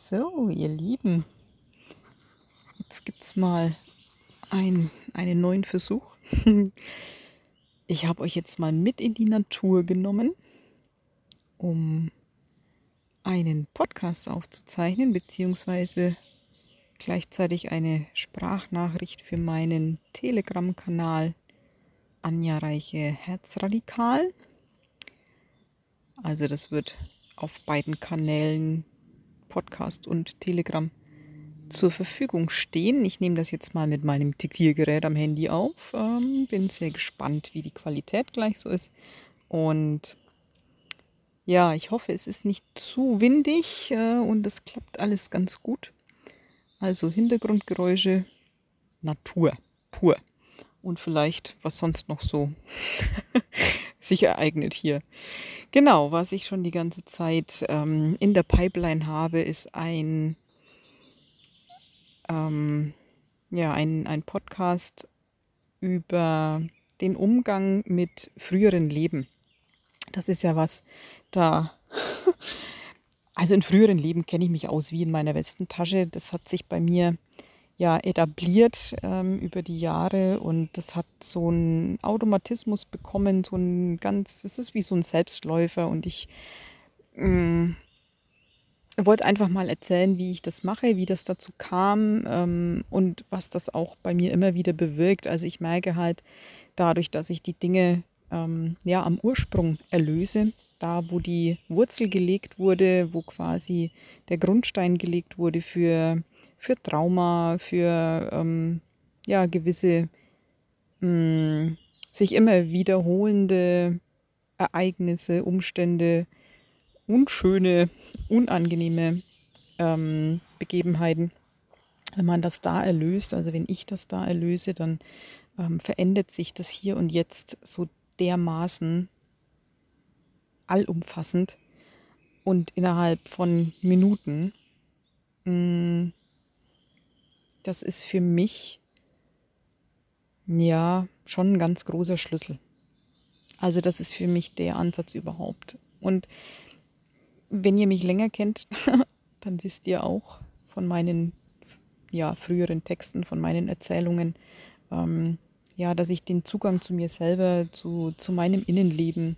So, ihr Lieben, jetzt gibt es mal ein, einen neuen Versuch. Ich habe euch jetzt mal mit in die Natur genommen, um einen Podcast aufzuzeichnen, beziehungsweise gleichzeitig eine Sprachnachricht für meinen Telegram-Kanal Anja Reiche Herzradikal. Also das wird auf beiden Kanälen Podcast und Telegram zur Verfügung stehen. Ich nehme das jetzt mal mit meinem Diktiergerät am Handy auf. Ähm, bin sehr gespannt, wie die Qualität gleich so ist. Und ja, ich hoffe, es ist nicht zu windig äh, und es klappt alles ganz gut. Also Hintergrundgeräusche, Natur, pur. Und vielleicht, was sonst noch so sich ereignet hier. Genau, was ich schon die ganze Zeit ähm, in der Pipeline habe, ist ein, ähm, ja, ein, ein Podcast über den Umgang mit früheren Leben. Das ist ja was, da, also in früheren Leben kenne ich mich aus wie in meiner Westentasche. Das hat sich bei mir ja etabliert ähm, über die Jahre und das hat so einen Automatismus bekommen, so ein ganz, es ist wie so ein Selbstläufer und ich ähm, wollte einfach mal erzählen, wie ich das mache, wie das dazu kam ähm, und was das auch bei mir immer wieder bewirkt. Also ich merke halt dadurch, dass ich die Dinge ähm, ja am Ursprung erlöse, da wo die Wurzel gelegt wurde, wo quasi der Grundstein gelegt wurde für für Trauma, für ähm, ja, gewisse mh, hm, sich immer wiederholende Ereignisse, Umstände, unschöne, unangenehme ähm, Begebenheiten. Wenn man das da erlöst, also wenn ich das da erlöse, dann ähm, verändert sich das hier und jetzt so dermaßen allumfassend und innerhalb von Minuten mh, hm, das ist für mich ja schon ein ganz großer Schlüssel. Also das ist für mich der Ansatz überhaupt. Und wenn ihr mich länger kennt, dann wisst ihr auch von meinen ja, früheren Texten, von meinen Erzählungen, ähm, ja, dass ich den Zugang zu mir selber, zu, zu meinem Innenleben,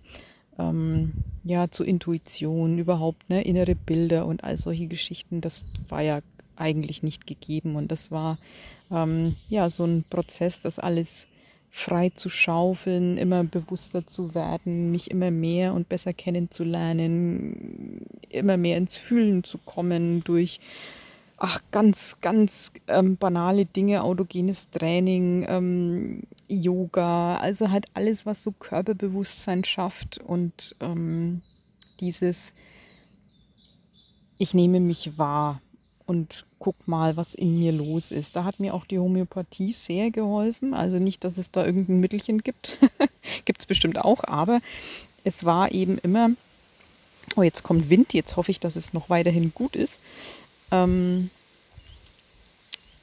ähm, ja, zur Intuition, überhaupt, ne, innere Bilder und all solche Geschichten, das war ja eigentlich nicht gegeben. Und das war ähm, ja so ein Prozess, das alles frei zu schaufeln, immer bewusster zu werden, mich immer mehr und besser kennenzulernen, immer mehr ins Fühlen zu kommen durch ach, ganz, ganz ähm, banale Dinge, autogenes Training, ähm, Yoga, also halt alles, was so Körperbewusstsein schafft und ähm, dieses, ich nehme mich wahr und guck mal, was in mir los ist. Da hat mir auch die Homöopathie sehr geholfen. Also nicht, dass es da irgendein Mittelchen gibt. gibt es bestimmt auch, aber es war eben immer, oh, jetzt kommt Wind, jetzt hoffe ich, dass es noch weiterhin gut ist. Ähm,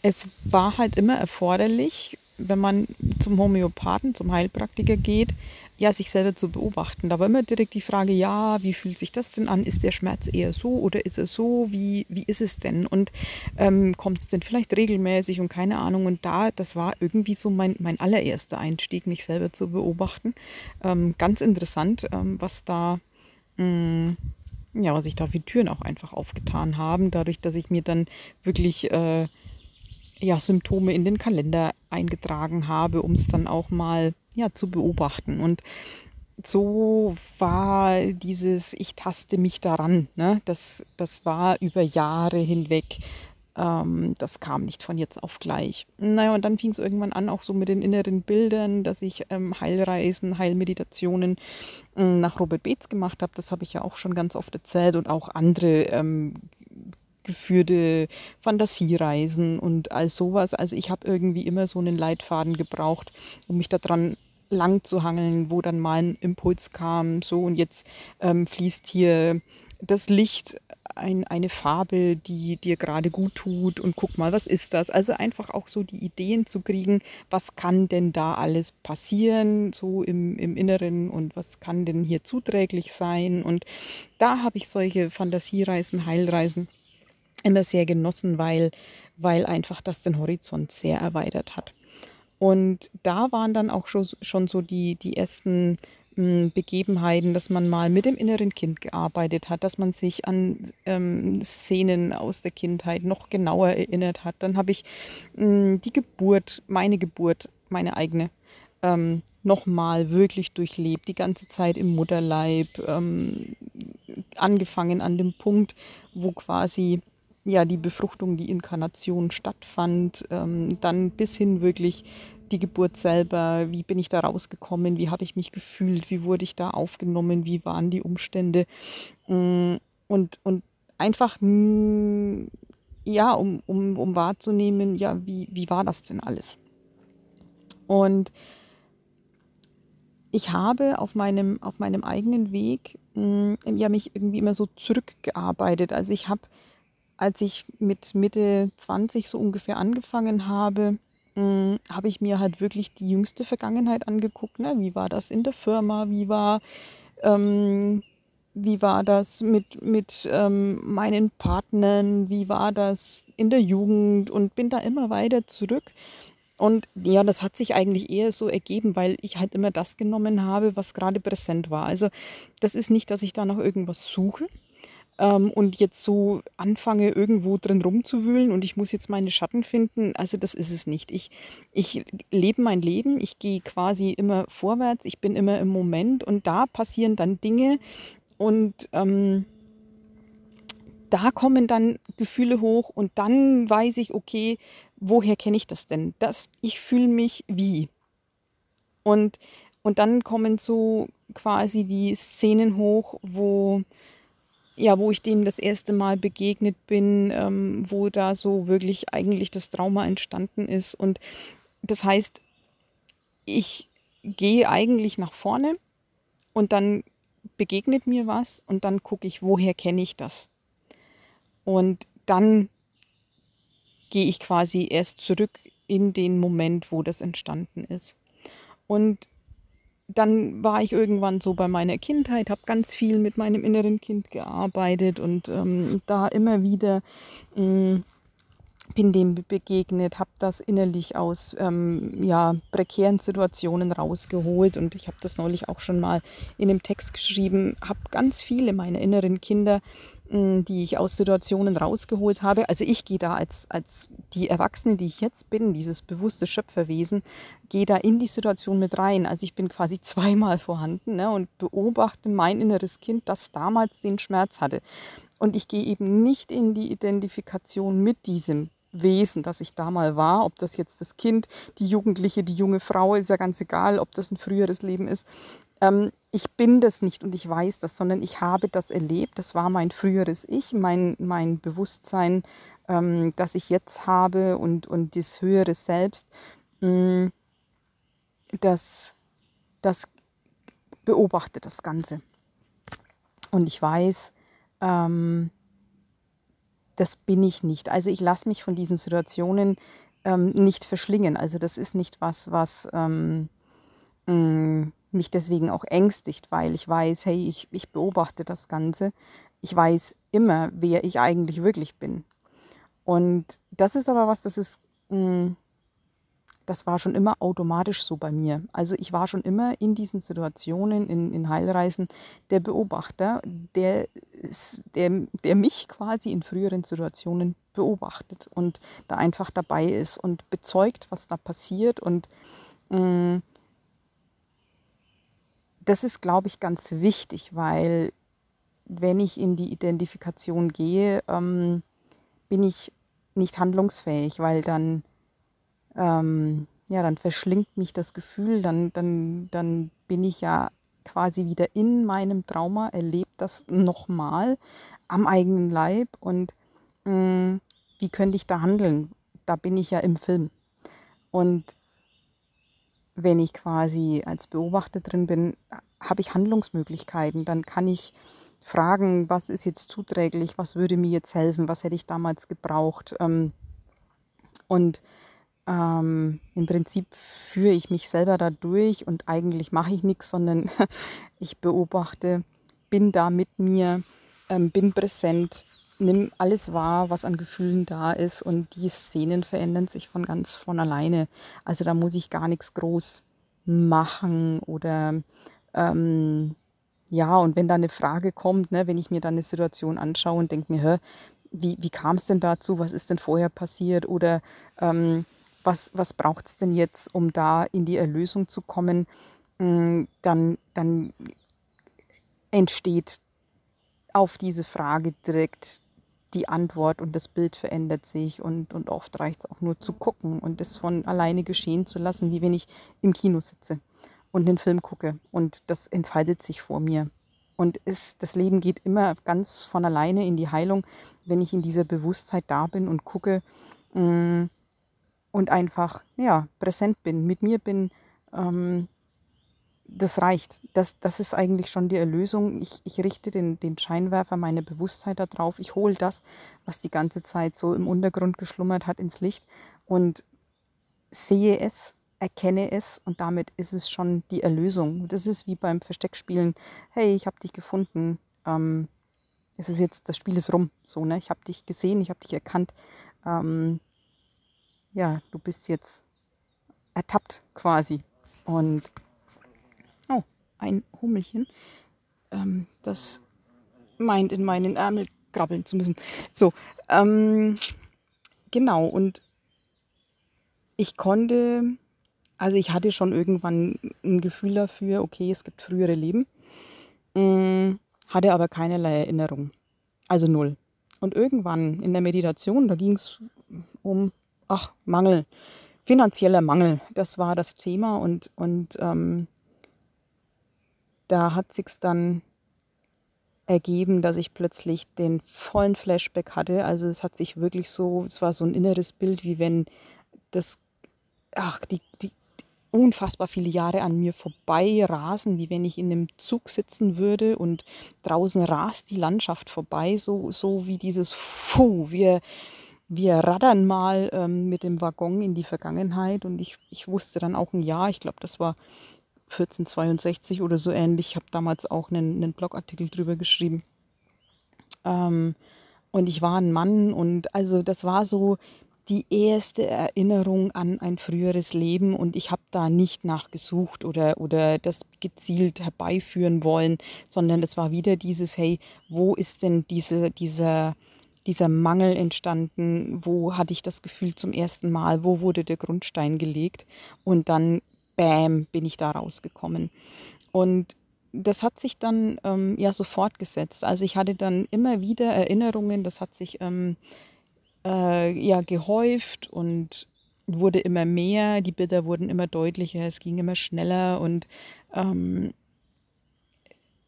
es war halt immer erforderlich, wenn man zum Homöopathen, zum Heilpraktiker geht, ja, sich selber zu beobachten. Da war immer direkt die Frage, ja, wie fühlt sich das denn an? Ist der Schmerz eher so oder ist er so? Wie, wie ist es denn? Und ähm, kommt es denn vielleicht regelmäßig und keine Ahnung? Und da, das war irgendwie so mein, mein allererster Einstieg, mich selber zu beobachten. Ähm, ganz interessant, ähm, was da, mh, mm, ja, was sich da für Türen auch einfach aufgetan haben, dadurch, dass ich mir dann wirklich äh, ja, Symptome in den Kalender eingetragen habe, um es dann auch mal ja, zu beobachten. Und so war dieses, ich taste mich daran, ne? das, das war über Jahre hinweg. Ähm, das kam nicht von jetzt auf gleich. Naja, und dann fing es irgendwann an, auch so mit den inneren Bildern, dass ich ähm, Heilreisen, Heilmeditationen äh, nach Robert Beetz gemacht habe. Das habe ich ja auch schon ganz oft erzählt und auch andere ähm, geführte Fantasiereisen und all sowas. Also ich habe irgendwie immer so einen Leitfaden gebraucht, um mich daran lang zu hangeln, wo dann mal ein Impuls kam, so und jetzt ähm, fließt hier das Licht, ein, eine Farbe, die dir gerade gut tut und guck mal, was ist das? Also einfach auch so die Ideen zu kriegen, was kann denn da alles passieren, so im, im Inneren und was kann denn hier zuträglich sein und da habe ich solche Fantasiereisen, Heilreisen immer sehr genossen, weil, weil einfach das den Horizont sehr erweitert hat. Und da waren dann auch schon, schon so die, die ersten hm, Begebenheiten, dass man mal mit dem inneren Kind gearbeitet hat, dass man sich an ähm, Szenen aus der Kindheit noch genauer erinnert hat. Dann habe ich mh, hm, die Geburt, meine Geburt, meine eigene, ähm, nochmal wirklich durchlebt, die ganze Zeit im Mutterleib, ähm, angefangen an dem Punkt, wo quasi ja die Befruchtung, die Inkarnation stattfand, ähm, dann bis hin wirklich die Geburt selber, wie bin ich da rausgekommen, wie habe ich mich gefühlt, wie wurde ich da aufgenommen, wie waren die Umstände? Mm, und, und einfach mm, ja, um, um, um wahrzunehmen, ja, wie, wie war das denn alles? Und ich habe auf meinem, auf meinem eigenen Weg mm, ja, mich irgendwie immer so zurückgearbeitet. Also ich habe, als ich mit Mitte 20 so ungefähr angefangen habe, mm, habe ich mir halt wirklich die jüngste Vergangenheit angeguckt. Ne? Wie war das in der Firma? Wie war, ähm, wie war das mit, mit ähm, meinen Partnern? Wie war das in der Jugend? Und bin da immer weiter zurück. Und ja, das hat sich eigentlich eher so ergeben, weil ich halt immer das genommen habe, was gerade präsent war. Also das ist nicht, dass ich da nach irgendwas suche ähm, und jetzt so anfange, irgendwo drin rumzuwühlen und ich muss jetzt meine Schatten finden. Also das ist es nicht. Ich, ich lebe mein Leben, ich gehe quasi immer vorwärts, ich bin immer im Moment und da passieren dann Dinge und ähm, da kommen dann Gefühle hoch und dann weiß ich, okay, woher kenne ich das denn? Das, ich fühle mich wie. Und, und dann kommen so quasi die Szenen hoch, wo, ja, wo ich dem das erste Mal begegnet bin, ähm, wo da so wirklich eigentlich das Trauma entstanden ist. Und das heißt, ich gehe eigentlich nach vorne und dann begegnet mir was und dann gucke ich, woher kenne ich das? Und dann gehe ich quasi erst zurück in den Moment, wo das entstanden ist. Und dann war ich irgendwann so bei meiner Kindheit, habe ganz viel mit meinem inneren Kind gearbeitet und ähm, da immer wieder mh, mm, bin dem begegnet, habe das innerlich aus ähm, ja, prekären Situationen rausgeholt und ich habe das neulich auch schon mal in einem Text geschrieben, habe ganz viele meiner inneren Kinder die ich aus Situationen rausgeholt habe. Also ich gehe da als, als die Erwachsene, die ich jetzt bin, dieses bewusste Schöpferwesen, gehe da in die Situation mit rein. Also ich bin quasi zweimal vorhanden ne, und beobachte mein inneres Kind, das damals den Schmerz hatte. Und ich gehe eben nicht in die Identifikation mit diesem Wesen, das ich da mal war, ob das jetzt das Kind, die Jugendliche, die junge Frau, ist ja ganz egal, ob das ein früheres Leben ist. Ähm, ich bin das nicht und ich weiß das, sondern ich habe das erlebt. Das war mein früheres Ich, mein, mein Bewusstsein, ähm, das ich jetzt habe und, und das höhere Selbst, mh, mm, das, das beobachtet das Ganze. Und ich weiß, ähm, das bin ich nicht. Also ich lasse mich von diesen Situationen ähm, nicht verschlingen. Also das ist nicht was, was ähm, mh, mm, mich deswegen auch ängstigt, weil ich weiß, hey, ich, ich beobachte das Ganze. Ich weiß immer, wer ich eigentlich wirklich bin. Und das ist aber was, das ist, mh, hm, das war schon immer automatisch so bei mir. Also ich war schon immer in diesen Situationen, in, in Heilreisen, der Beobachter, der, der, der mich quasi in früheren Situationen beobachtet und da einfach dabei ist und bezeugt, was da passiert und mh, hm, das ist, glaube ich, ganz wichtig, weil wenn ich in die Identifikation gehe, ähm, bin ich nicht handlungsfähig, weil dann, ähm, ja, dann verschlingt mich das Gefühl, dann, dann, dann bin ich ja quasi wieder in meinem Trauma, erlebe das nochmal am eigenen Leib und mh, mm, wie könnte ich da handeln? Da bin ich ja im Film. Und wenn ich quasi als Beobachter drin bin, habe ich Handlungsmöglichkeiten. Dann kann ich fragen, was ist jetzt zuträglich, was würde mir jetzt helfen, was hätte ich damals gebraucht. Ähm, und ähm, im Prinzip führe ich mich selber da durch und eigentlich mache ich nichts, sondern ich beobachte, bin da mit mir, ähm, bin präsent nimm alles wahr, was an Gefühlen da ist und die Szenen verändern sich von ganz von alleine. Also da muss ich gar nichts groß machen oder ähm, ja, und wenn da eine Frage kommt, ne, wenn ich mir dann eine Situation anschaue und denke mir, hä, wie, wie kam es denn dazu, was ist denn vorher passiert? Oder ähm, was, was braucht es denn jetzt, um da in die Erlösung zu kommen, mm, dann, dann entsteht auf diese Frage direkt die Antwort und das Bild verändert sich und, und oft reicht es auch nur zu gucken und es von alleine geschehen zu lassen, wie wenn ich im Kino sitze und den Film gucke und das entfaltet sich vor mir. Und es, das Leben geht immer ganz von alleine in die Heilung, wenn ich in dieser Bewusstheit da bin und gucke mm, und einfach ja, präsent bin, mit mir bin. Ähm, das reicht. Das, das ist eigentlich schon die Erlösung. Ich, ich richte den, den Scheinwerfer, meine Bewusstheit darauf. Ich hole das, was die ganze Zeit so im Untergrund geschlummert hat, ins Licht und sehe es, erkenne es und damit ist es schon die Erlösung. Das ist wie beim Versteckspielen. Hey, ich habe dich gefunden. Ähm, es ist jetzt, das Spiel ist rum. So, ne? Ich habe dich gesehen, ich habe dich erkannt. Ähm, ja, du bist jetzt ertappt quasi. Und ein Hummelchen, ähm, das meint, in meinen Ärmel krabbeln zu müssen. So, ähm, genau, und ich konnte, also ich hatte schon irgendwann ein Gefühl dafür, okay, es gibt frühere Leben, mh, mm, hatte aber keinerlei Erinnerung. Also null. Und irgendwann in der Meditation, da ging es um, ach, Mangel, finanzieller Mangel. Das war das Thema und, und ähm, da hat sich dann ergeben, dass ich plötzlich den vollen Flashback hatte. Also es hat sich wirklich so, es war so ein inneres Bild, wie wenn das, ach, die, die unfassbar viele Jahre an mir vorbei rasen, wie wenn ich in einem Zug sitzen würde und draußen rast die Landschaft vorbei, so, so wie dieses Fuh, wir, wir raddern mal ähm, mit dem Waggon in die Vergangenheit und ich, ich wusste dann auch ein Jahr, ich glaube, das war 1462 oder so ähnlich. Ich habe damals auch einen, einen Blogartikel drüber geschrieben. Ähm, und ich war ein Mann und also das war so die erste Erinnerung an ein früheres Leben und ich habe da nicht nachgesucht oder, oder das gezielt herbeiführen wollen, sondern es war wieder dieses, hey, wo ist denn diese, dieser, dieser Mangel entstanden? Wo hatte ich das Gefühl zum ersten Mal? Wo wurde der Grundstein gelegt? Und dann bam, bin ich da rausgekommen. Und das hat sich dann ähm, ja so fortgesetzt. Also ich hatte dann immer wieder Erinnerungen, das hat sich ähm, äh, ja gehäuft und wurde immer mehr, die Bilder wurden immer deutlicher, es ging immer schneller und ähm,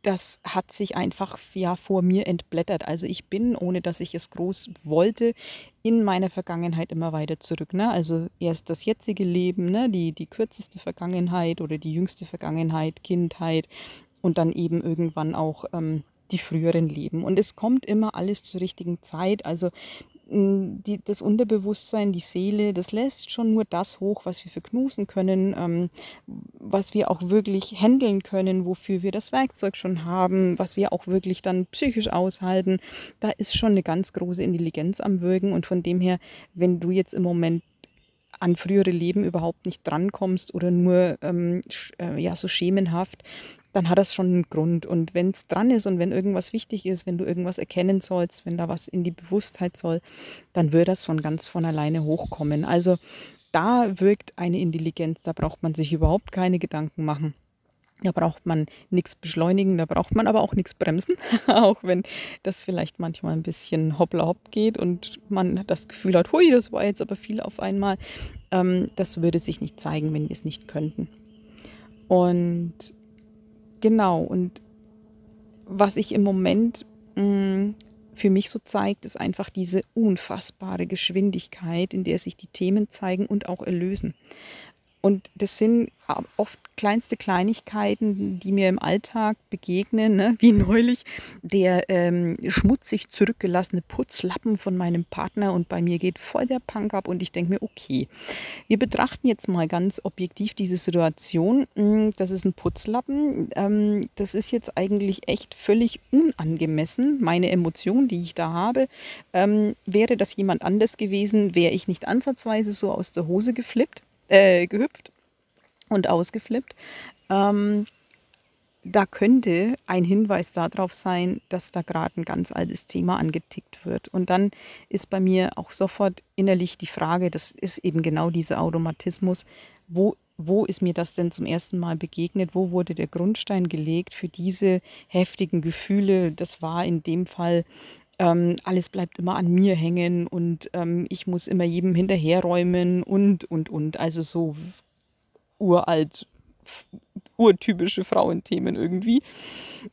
das hat sich einfach ja vor mir entblättert. Also ich bin, ohne dass ich es groß wollte, in meiner Vergangenheit immer weiter zurück. Ne? Also erst das jetzige Leben, ne? die, die kürzeste Vergangenheit oder die jüngste Vergangenheit, Kindheit und dann eben irgendwann auch ähm, die früheren Leben. Und es kommt immer alles zur richtigen Zeit. Also die, das Unterbewusstsein, die Seele, das lässt schon nur das hoch, was wir verknusen können, ähm, was wir auch wirklich handeln können, wofür wir das Werkzeug schon haben, was wir auch wirklich dann psychisch aushalten. Da ist schon eine ganz große Intelligenz am Wirken und von dem her, wenn du jetzt im Moment an frühere Leben überhaupt nicht drankommst oder nur ähm, äh, ja so schemenhaft, dann hat das schon einen Grund. Und wenn es dran ist und wenn irgendwas wichtig ist, wenn du irgendwas erkennen sollst, wenn da was in die Bewusstheit soll, dann wird das von ganz von alleine hochkommen. Also da wirkt eine Intelligenz, da braucht man sich überhaupt keine Gedanken machen. Da braucht man nichts beschleunigen, da braucht man aber auch nichts bremsen, auch wenn das vielleicht manchmal ein bisschen hoppla hopp geht und man das Gefühl hat, hui, das war jetzt aber viel auf einmal. Ähm, das würde sich nicht zeigen, wenn wir es nicht könnten. Und Genau, und was ich im Moment mh, mm, für mich so zeigt, ist einfach diese unfassbare Geschwindigkeit, in der sich die Themen zeigen und auch erlösen. Und das sind oft kleinste Kleinigkeiten, die mir im Alltag begegnen, ne? wie neulich der ähm, schmutzig zurückgelassene Putzlappen von meinem Partner und bei mir geht voll der Punk ab und ich denke mir, okay, wir betrachten jetzt mal ganz objektiv diese Situation. Hm, das ist ein Putzlappen, ähm, das ist jetzt eigentlich echt völlig unangemessen. Meine Emotion, die ich da habe, ähm, wäre das jemand anders gewesen, wäre ich nicht ansatzweise so aus der Hose geflippt äh, gehüpft und ausgeflippt. Ähm, da könnte ein Hinweis darauf sein, dass da gerade ein ganz altes Thema angetickt wird. Und dann ist bei mir auch sofort innerlich die Frage, das ist eben genau dieser Automatismus, wo, wo ist mir das denn zum ersten Mal begegnet? Wo wurde der Grundstein gelegt für diese heftigen Gefühle? Das war in dem Fall ähm, alles bleibt immer an mir hängen und ähm, ich muss immer jedem hinterherräumen und, und, und. Also so uralt, urtypische Frauenthemen irgendwie.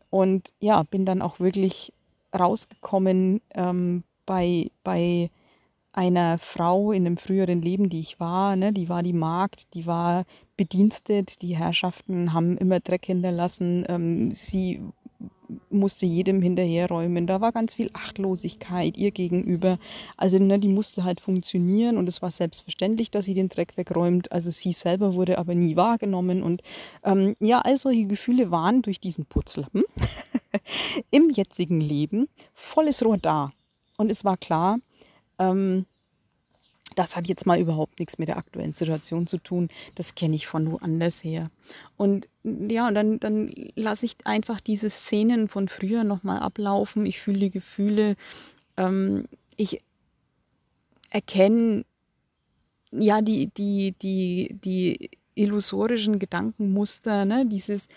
Und ja, bin dann auch wirklich rausgekommen ähm, bei, bei einer Frau in einem früheren Leben, die ich war. Ne? Die war die Magd, die war bedienstet, die Herrschaften haben immer Dreck hinterlassen. Ähm, sie musste jedem hinterherräumen. Da war ganz viel Achtlosigkeit ihr gegenüber. Also ne, die musste halt funktionieren und es war selbstverständlich, dass sie den Dreck wegräumt. Also sie selber wurde aber nie wahrgenommen. Und ähm, ja, all solche Gefühle waren durch diesen Putzlappen im jetzigen Leben volles Rohr da. Und es war klar, ähm, das hat jetzt mal überhaupt nichts mit der aktuellen Situation zu tun. Das kenne ich von woanders her. Und ja, und dann, dann lasse ich einfach diese Szenen von früher nochmal ablaufen. Ich fühle die Gefühle. Ähm, ich erkenne ja die, die, die, die illusorischen Gedankenmuster, ne? dieses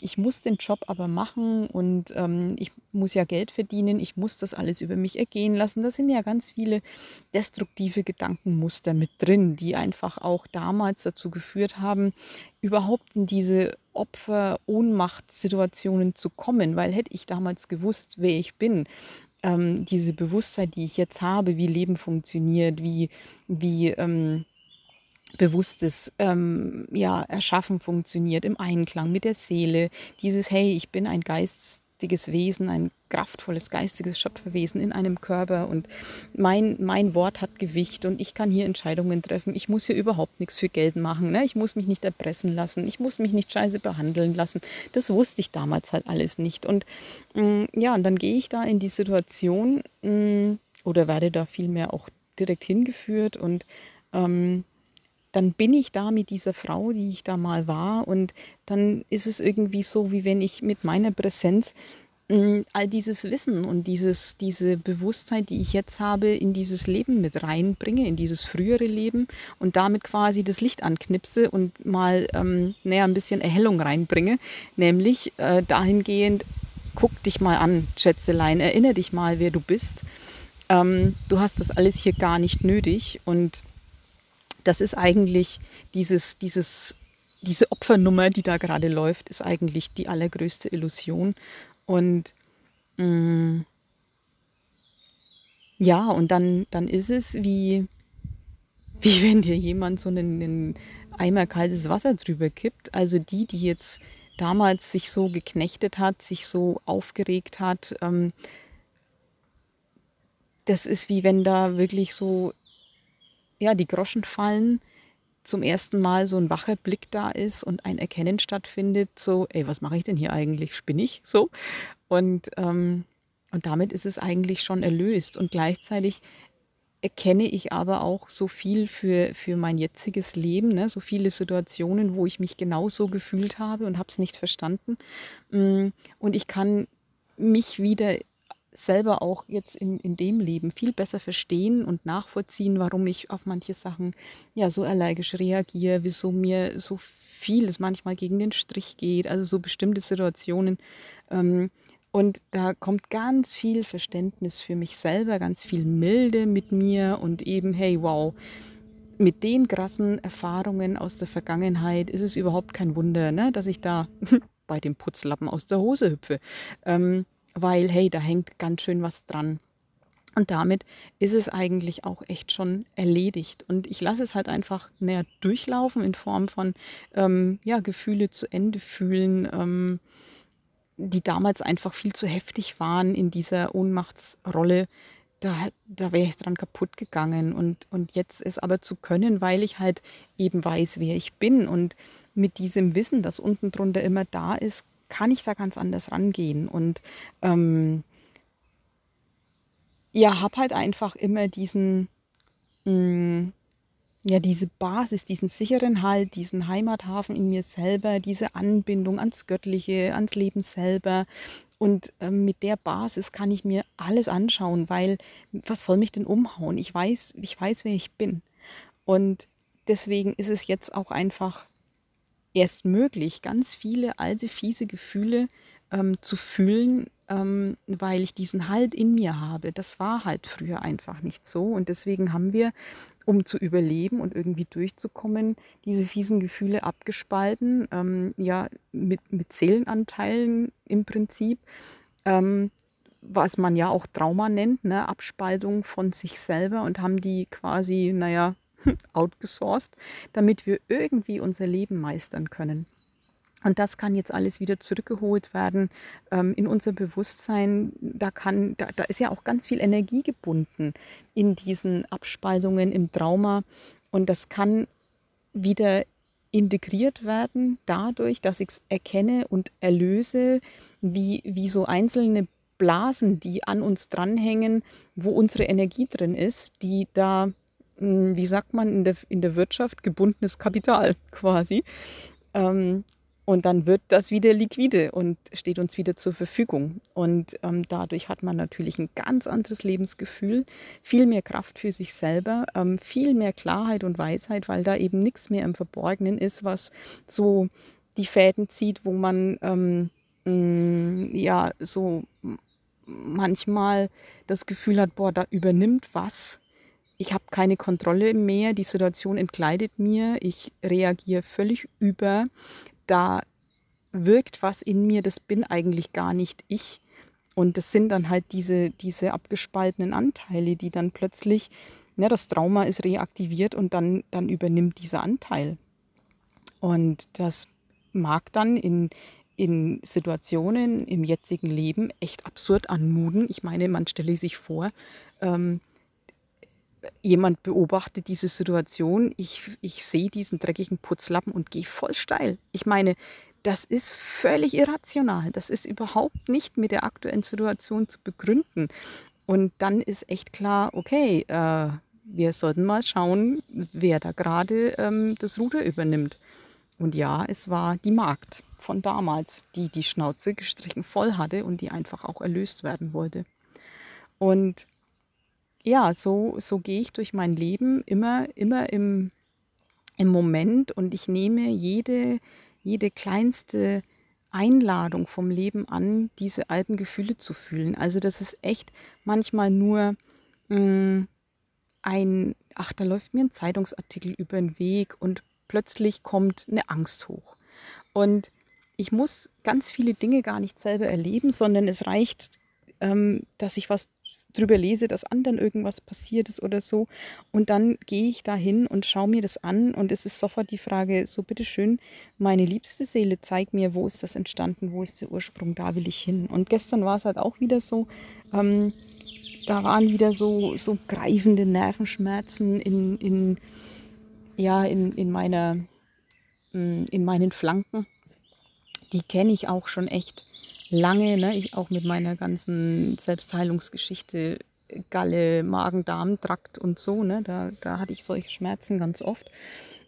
ich muss den Job aber machen und ähm, ich muss ja Geld verdienen, ich muss das alles über mich ergehen lassen. Da sind ja ganz viele destruktive Gedankenmuster mit drin, die einfach auch damals dazu geführt haben, überhaupt in diese Opfer-Ohnmacht-Situationen zu kommen, weil hätte ich damals gewusst, wer ich bin, ähm, diese Bewusstheit, die ich jetzt habe, wie Leben funktioniert, wie, wie ähm, bewusstes ähm, ja, Erschaffen funktioniert im Einklang mit der Seele. Dieses, hey, ich bin ein geistiges Wesen, ein kraftvolles geistiges Schöpferwesen in einem Körper und mein, mein Wort hat Gewicht und ich kann hier Entscheidungen treffen. Ich muss hier überhaupt nichts für Geld machen. Ne? Ich muss mich nicht erpressen lassen. Ich muss mich nicht scheiße behandeln lassen. Das wusste ich damals halt alles nicht. Und mh, mm, ja, und dann gehe ich da in die Situation mh, mm, oder werde da vielmehr auch direkt hingeführt und ähm, dann bin ich da mit dieser Frau, die ich da mal war und dann ist es irgendwie so, wie wenn ich mit meiner Präsenz mm, all dieses Wissen und dieses, diese Bewusstheit, die ich jetzt habe, in dieses Leben mit reinbringe, in dieses frühere Leben und damit quasi das Licht anknipse und mal ähm, näher ein bisschen Erhellung reinbringe, nämlich äh, dahingehend, guck dich mal an, Schätzelein, erinnere dich mal, wer du bist. Ähm, du hast das alles hier gar nicht nötig und das ist eigentlich dieses, dieses, diese Opfernummer, die da gerade läuft, ist eigentlich die allergrößte Illusion. Und mh, mm, ja, und dann, dann ist es wie, wie wenn dir jemand so einen, einen Eimer kaltes Wasser drüber kippt. Also die, die jetzt damals sich so geknechtet hat, sich so aufgeregt hat, ähm, das ist wie wenn da wirklich so ja, die Groschen fallen, zum ersten Mal so ein wacher Blick da ist und ein Erkennen stattfindet, so, ey, was mache ich denn hier eigentlich? Spinne ich? So. Und, ähm, und damit ist es eigentlich schon erlöst. Und gleichzeitig erkenne ich aber auch so viel für, für mein jetziges Leben, ne? so viele Situationen, wo ich mich genauso gefühlt habe und habe es nicht verstanden. Mm, und ich kann mich wieder selber auch jetzt in, in dem Leben viel besser verstehen und nachvollziehen, warum ich auf manche Sachen ja so allergisch reagiere, wieso mir so vieles manchmal gegen den Strich geht, also so bestimmte Situationen. Ähm, und da kommt ganz viel Verständnis für mich selber, ganz viel Milde mit mir und eben, hey, wow, mit den krassen Erfahrungen aus der Vergangenheit ist es überhaupt kein Wunder, ne, dass ich da bei dem Putzlappen aus der Hose hüpfe. Ähm, weil hey, da hängt ganz schön was dran. Und damit ist es eigentlich auch echt schon erledigt. Und ich lasse es halt einfach näher durchlaufen in Form von ähm, ja, Gefühle zu Ende fühlen, ähm, die damals einfach viel zu heftig waren in dieser Ohnmachtsrolle. Da, da wäre ich dran kaputt gegangen. Und, und jetzt es aber zu können, weil ich halt eben weiß, wer ich bin. Und mit diesem Wissen, das unten drunter immer da ist, kann ich da ganz anders rangehen. Und ähm, ja, habe halt einfach immer diesen, mh, mm, ja, diese Basis, diesen sicheren Halt, diesen Heimathafen in mir selber, diese Anbindung ans Göttliche, ans Leben selber. Und ähm, mit der Basis kann ich mir alles anschauen, weil was soll mich denn umhauen? Ich weiß, ich weiß, wer ich bin. Und deswegen ist es jetzt auch einfach erst möglich, ganz viele alte, fiese Gefühle ähm, zu fühlen, ähm, weil ich diesen Halt in mir habe. Das war halt früher einfach nicht so. Und deswegen haben wir, um zu überleben und irgendwie durchzukommen, diese fiesen Gefühle abgespalten, ähm, ja, mit, mit Seelenanteilen im Prinzip. Ähm, was man ja auch Trauma nennt, ne? Abspaltung von sich selber und haben die quasi, naja, outgesourced, damit wir irgendwie unser Leben meistern können. Und das kann jetzt alles wieder zurückgeholt werden ähm, in unser Bewusstsein. Da, kann, da, da ist ja auch ganz viel Energie gebunden in diesen Abspaltungen im Trauma. Und das kann wieder integriert werden dadurch, dass ich es erkenne und erlöse, wie, wie so einzelne Blasen, die an uns dranhängen, wo unsere Energie drin ist, die da, wie sagt man in der, in der Wirtschaft, gebundenes Kapital quasi. Ähm, und dann wird das wieder liquide und steht uns wieder zur Verfügung. Und ähm, dadurch hat man natürlich ein ganz anderes Lebensgefühl, viel mehr Kraft für sich selber, ähm, viel mehr Klarheit und Weisheit, weil da eben nichts mehr im Verborgenen ist, was so die Fäden zieht, wo man ähm, mh, mm, ja so manchmal das Gefühl hat, boah, da übernimmt was. Ich habe keine Kontrolle mehr, die Situation entkleidet mir, ich reagiere völlig über, da wirkt was in mir, das bin eigentlich gar nicht ich. Und das sind dann halt diese, diese abgespaltenen Anteile, die dann plötzlich, ne, das Trauma ist reaktiviert und dann, dann übernimmt dieser Anteil. Und das mag dann in, in Situationen im jetzigen Leben echt absurd anmuten. Ich meine, man stelle sich vor, ähm, jemand beobachtet diese Situation, ich, ich sehe diesen dreckigen Putzlappen und gehe voll steil. Ich meine, das ist völlig irrational. Das ist überhaupt nicht mit der aktuellen Situation zu begründen. Und dann ist echt klar, okay, äh, wir sollten mal schauen, wer da gerade ähm, das Ruder übernimmt. Und ja, es war die Magd von damals, die die Schnauze gestrichen voll hatte und die einfach auch erlöst werden wollte. Und ja, so, so gehe ich durch mein Leben immer, immer im, im Moment und ich nehme jede, jede kleinste Einladung vom Leben an, diese alten Gefühle zu fühlen. Also das ist echt manchmal nur mh, hm, ein, ach, da läuft mir ein Zeitungsartikel über den Weg und plötzlich kommt eine Angst hoch. Und ich muss ganz viele Dinge gar nicht selber erleben, sondern es reicht, ähm, dass ich was drüber lese, dass anderen irgendwas passiert ist oder so. Und dann gehe ich da hin und schaue mir das an und es ist sofort die Frage, so bitteschön, meine liebste Seele, zeig mir, wo ist das entstanden, wo ist der Ursprung, da will ich hin. Und gestern war es halt auch wieder so, ähm, da waren wieder so, so greifende Nervenschmerzen in, in, ja, in, in, meiner, mm, in meinen Flanken. Die kenne ich auch schon echt lange, ne, ich auch mit meiner ganzen Selbstheilungsgeschichte, Galle, Magen, Darm, Trakt und so, ne, da, da hatte ich solche Schmerzen ganz oft.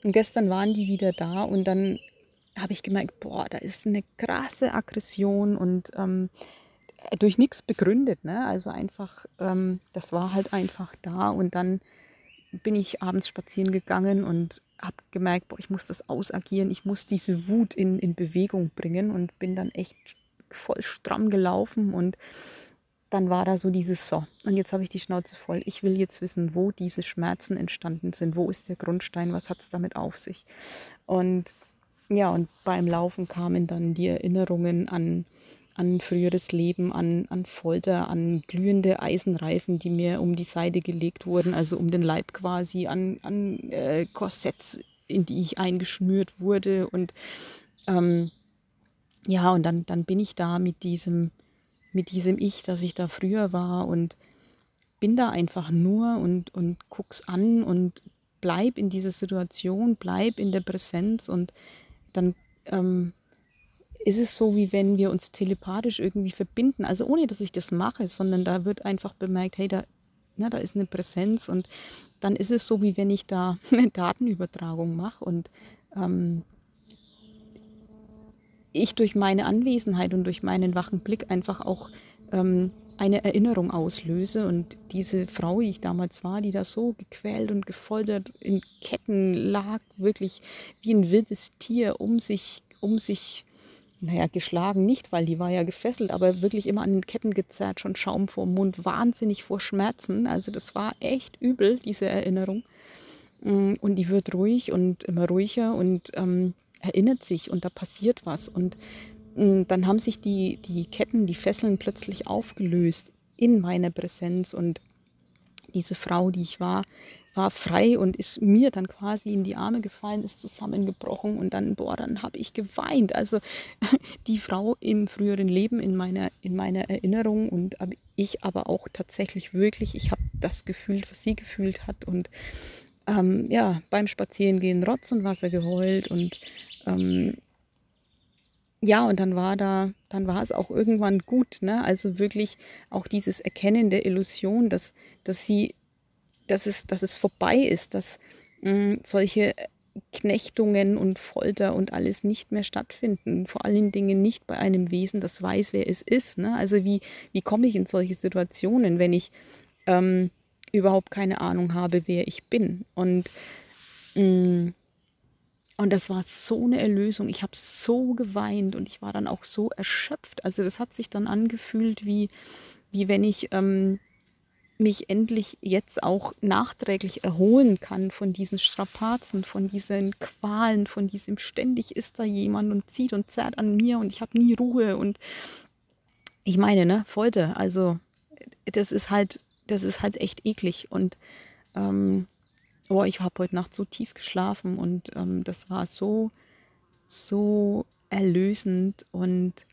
Und gestern waren die wieder da und dann habe ich gemerkt, boah, da ist eine krasse Aggression und ähm, durch nichts begründet. Ne? Also einfach, ähm, das war halt einfach da und dann bin ich abends spazieren gegangen und habe gemerkt, boah, ich muss das ausagieren, ich muss diese Wut in, in Bewegung bringen und bin dann echt voll stramm gelaufen und dann war da so dieses So. Und jetzt habe ich die Schnauze voll. Ich will jetzt wissen, wo diese Schmerzen entstanden sind. Wo ist der Grundstein? Was hat es damit auf sich? Und ja, und beim Laufen kamen dann die Erinnerungen an, an früheres Leben, an, an Folter, an glühende Eisenreifen, die mir um die Seite gelegt wurden, also um den Leib quasi, an, an äh, Korsetts, in die ich eingeschnürt wurde. Und ähm, ja, und dann, dann bin ich da mit diesem, mit diesem Ich, das ich da früher war und bin da einfach nur und, und guck's an und bleib in dieser Situation, bleib in der Präsenz und dann ähm, ist es so, wie wenn wir uns telepathisch irgendwie verbinden. Also ohne, dass ich das mache, sondern da wird einfach bemerkt, hey, da, na, da ist eine Präsenz und dann ist es so, wie wenn ich da eine Datenübertragung mache und ähm, ich durch meine Anwesenheit und durch meinen wachen Blick einfach auch ähm, eine Erinnerung auslöse. Und diese Frau, die ich damals war, die da so gequält und gefoltert in Ketten lag, wirklich wie ein wildes Tier um sich, um sich naja, geschlagen nicht, weil die war ja gefesselt, aber wirklich immer an den Ketten gezerrt, schon Schaum vor Mund, wahnsinnig vor Schmerzen. Also das war echt übel, diese Erinnerung. Mm, und die wird ruhig und immer ruhiger und ähm, erinnert sich und da passiert was. Und mm, dann haben sich die, die Ketten, die Fesseln plötzlich aufgelöst in meiner Präsenz und diese Frau, die ich war, war frei und ist mir dann quasi in die Arme gefallen, ist zusammengebrochen und dann, boah, dann habe ich geweint. Also die Frau im früheren Leben in meiner, in meiner Erinnerung und ich aber auch tatsächlich wirklich, ich habe das gefühlt, was sie gefühlt hat und ähm, ja, beim Spazierengehen Rotz und Wasser geheult und ähm, ja, und dann war da, dann war es auch irgendwann gut, ne? Also wirklich auch dieses Erkennen der Illusion, dass, dass sie dass es, dass es vorbei ist, dass mh, mm, solche Knechtungen und Folter und alles nicht mehr stattfinden. Vor allen Dingen nicht bei einem Wesen, das weiß, wer es ist. Ne? Also wie, wie komme ich in solche Situationen, wenn ich ähm, überhaupt keine Ahnung habe, wer ich bin? Und, mm, und das war so eine Erlösung. Ich habe so geweint und ich war dann auch so erschöpft. Also das hat sich dann angefühlt, wie, wie wenn ich ähm, mich endlich jetzt auch nachträglich erholen kann von diesen Strapazen, von diesen Qualen, von diesem ständig ist da jemand und zieht und zerrt an mir und ich habe nie Ruhe und ich meine, ne, Folter, also das ist halt, das ist halt echt eklig und ähm, oh, ich habe heute Nacht so tief geschlafen und ähm, das war so, so erlösend und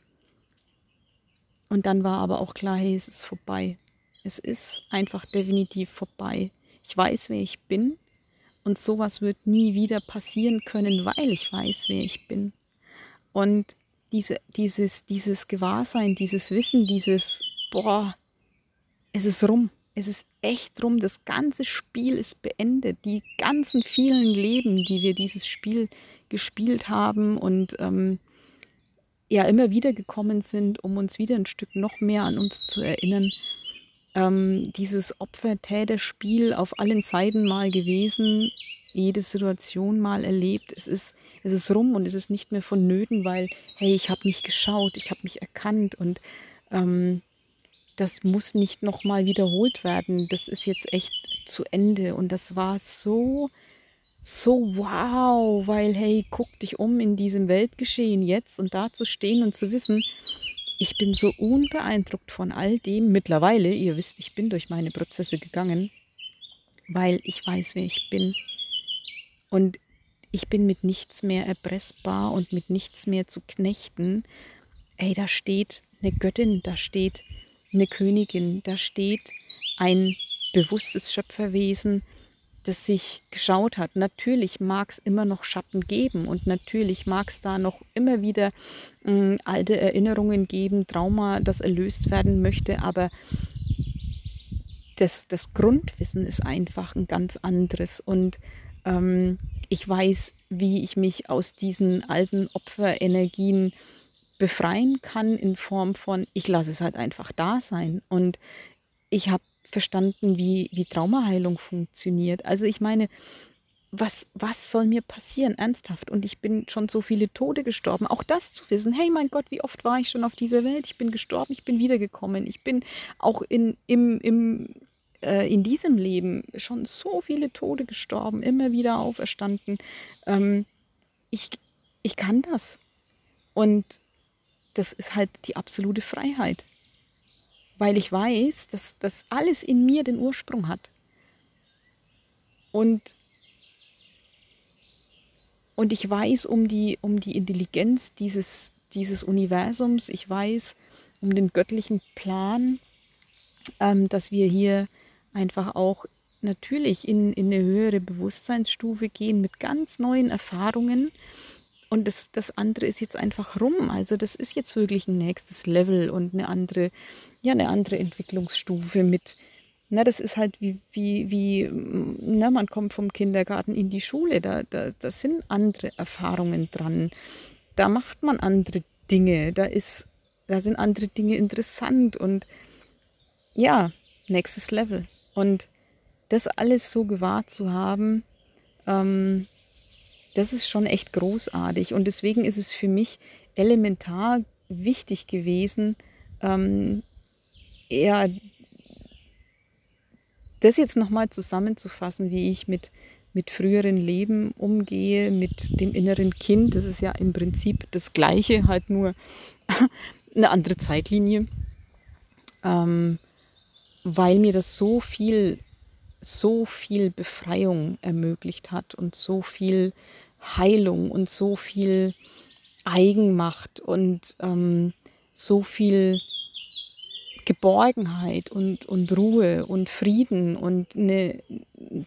und dann war aber auch klar, hey, es ist vorbei. Es ist einfach definitiv vorbei. Ich weiß, wer ich bin und sowas wird nie wieder passieren können, weil ich weiß, wer ich bin. Und diese, dieses, dieses Gewahrsein, dieses Wissen, dieses, boah, es ist rum. Es ist echt rum. Das ganze Spiel ist beendet. Die ganzen vielen Leben, die wir dieses Spiel gespielt haben und ähm, ja immer wieder gekommen sind, um uns wieder ein Stück noch mehr an uns zu erinnern ähm, dieses Opfer-Täter-Spiel auf allen Seiten mal gewesen, jede Situation mal erlebt. Es ist, es ist rum und es ist nicht mehr vonnöten, weil, hey, ich habe mich geschaut, ich habe mich erkannt und ähm, das muss nicht nochmal wiederholt werden. Das ist jetzt echt zu Ende und das war so, so wow, weil, hey, guck dich um in diesem Weltgeschehen jetzt und da zu stehen und zu wissen, ich bin so unbeeindruckt von all dem mittlerweile. Ihr wisst, ich bin durch meine Prozesse gegangen, weil ich weiß, wer ich bin. Und ich bin mit nichts mehr erpressbar und mit nichts mehr zu knechten. Ey, da steht eine Göttin, da steht eine Königin, da steht ein bewusstes Schöpferwesen, das sich geschaut hat. Natürlich mag es immer noch Schatten geben und natürlich mag es da noch immer wieder äh, alte Erinnerungen geben, Trauma, das erlöst werden möchte, aber das, das Grundwissen ist einfach ein ganz anderes. Und ähm, ich weiß, wie ich mich aus diesen alten Opferenergien befreien kann in Form von, ich lasse es halt einfach da sein und ich habe verstanden, wie, wie Traumaheilung funktioniert. Also ich meine, was, was soll mir passieren, ernsthaft? Und ich bin schon so viele Tode gestorben. Auch das zu wissen, hey mein Gott, wie oft war ich schon auf dieser Welt? Ich bin gestorben, ich bin wiedergekommen. Ich bin auch in, im, im, äh, in diesem Leben schon so viele Tode gestorben, immer wieder auferstanden. Ähm, ich, ich kann das. Und das ist halt die absolute Freiheit. Weil ich weiß, dass das alles in mir den Ursprung hat. Und, und ich weiß um die, um die Intelligenz dieses, dieses Universums, ich weiß um den göttlichen Plan, ähm, dass wir hier einfach auch natürlich in, in eine höhere Bewusstseinsstufe gehen mit ganz neuen Erfahrungen. Und das, das andere ist jetzt einfach rum. Also das ist jetzt wirklich ein nächstes Level und eine andere, ja, eine andere Entwicklungsstufe mit, na, das ist halt wie, wie, wie na, man kommt vom Kindergarten in die Schule, da, da, da sind andere Erfahrungen dran. Da macht man andere Dinge, da ist, da sind andere Dinge interessant und ja, nächstes Level. Und das alles so gewahrt zu haben, ähm, das ist schon echt großartig. Und deswegen ist es für mich elementar wichtig gewesen, ähm, eher das jetzt nochmal zusammenzufassen, wie ich mit, mit früheren Leben umgehe, mit dem inneren Kind. Das ist ja im Prinzip das Gleiche, halt nur eine andere Zeitlinie. Ähm, weil mir das so viel so viel Befreiung ermöglicht hat und so viel Heilung und so viel Eigenmacht und ähm, so viel Geborgenheit und, und Ruhe und Frieden und eine,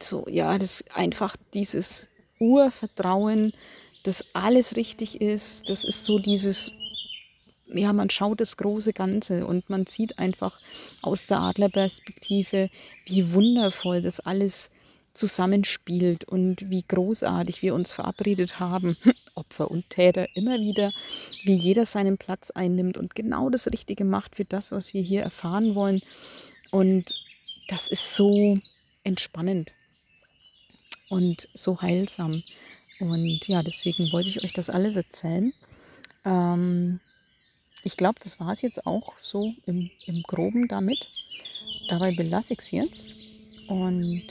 so, ja, das einfach dieses Urvertrauen, dass alles richtig ist, das ist so dieses ja, man schaut das große Ganze und man sieht einfach aus der Adlerperspektive, wie wundervoll das alles zusammenspielt und wie großartig wir uns verabredet haben, Opfer und Täter immer wieder, wie jeder seinen Platz einnimmt und genau das Richtige macht für das, was wir hier erfahren wollen. Und das ist so entspannend und so heilsam. Und ja, deswegen wollte ich euch das alles erzählen. Ähm, ich glaube, das war es jetzt auch so im, im Groben damit. Dabei belasse ich es jetzt. Und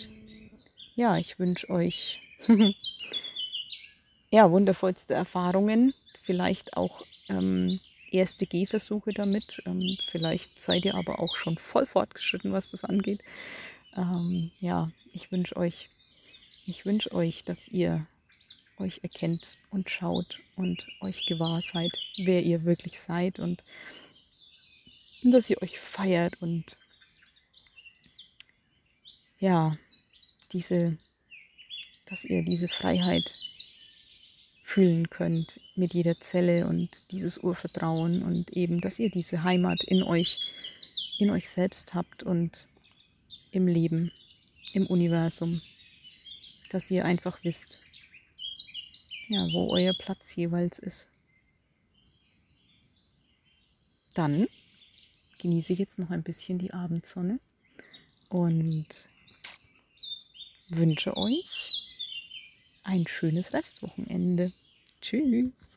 ja, ich wünsche euch ja, wundervollste Erfahrungen. Vielleicht auch ähm, erste Gehversuche damit. Ähm, vielleicht seid ihr aber auch schon voll fortgeschritten, was das angeht. Ähm, ja, ich wünsche euch, ich wünsche euch, dass ihr euch erkennt und schaut und euch gewahr seid, wer ihr wirklich seid und dass ihr euch feiert und ja, diese, dass ihr diese Freiheit fühlen könnt mit jeder Zelle und dieses Urvertrauen und eben, dass ihr diese Heimat in euch, in euch selbst habt und im Leben, im Universum, dass ihr einfach wisst, ja, wo euer Platz jeweils ist. Dann genieße ich jetzt noch ein bisschen die Abendsonne und wünsche euch ein schönes Restwochenende. Tschüss.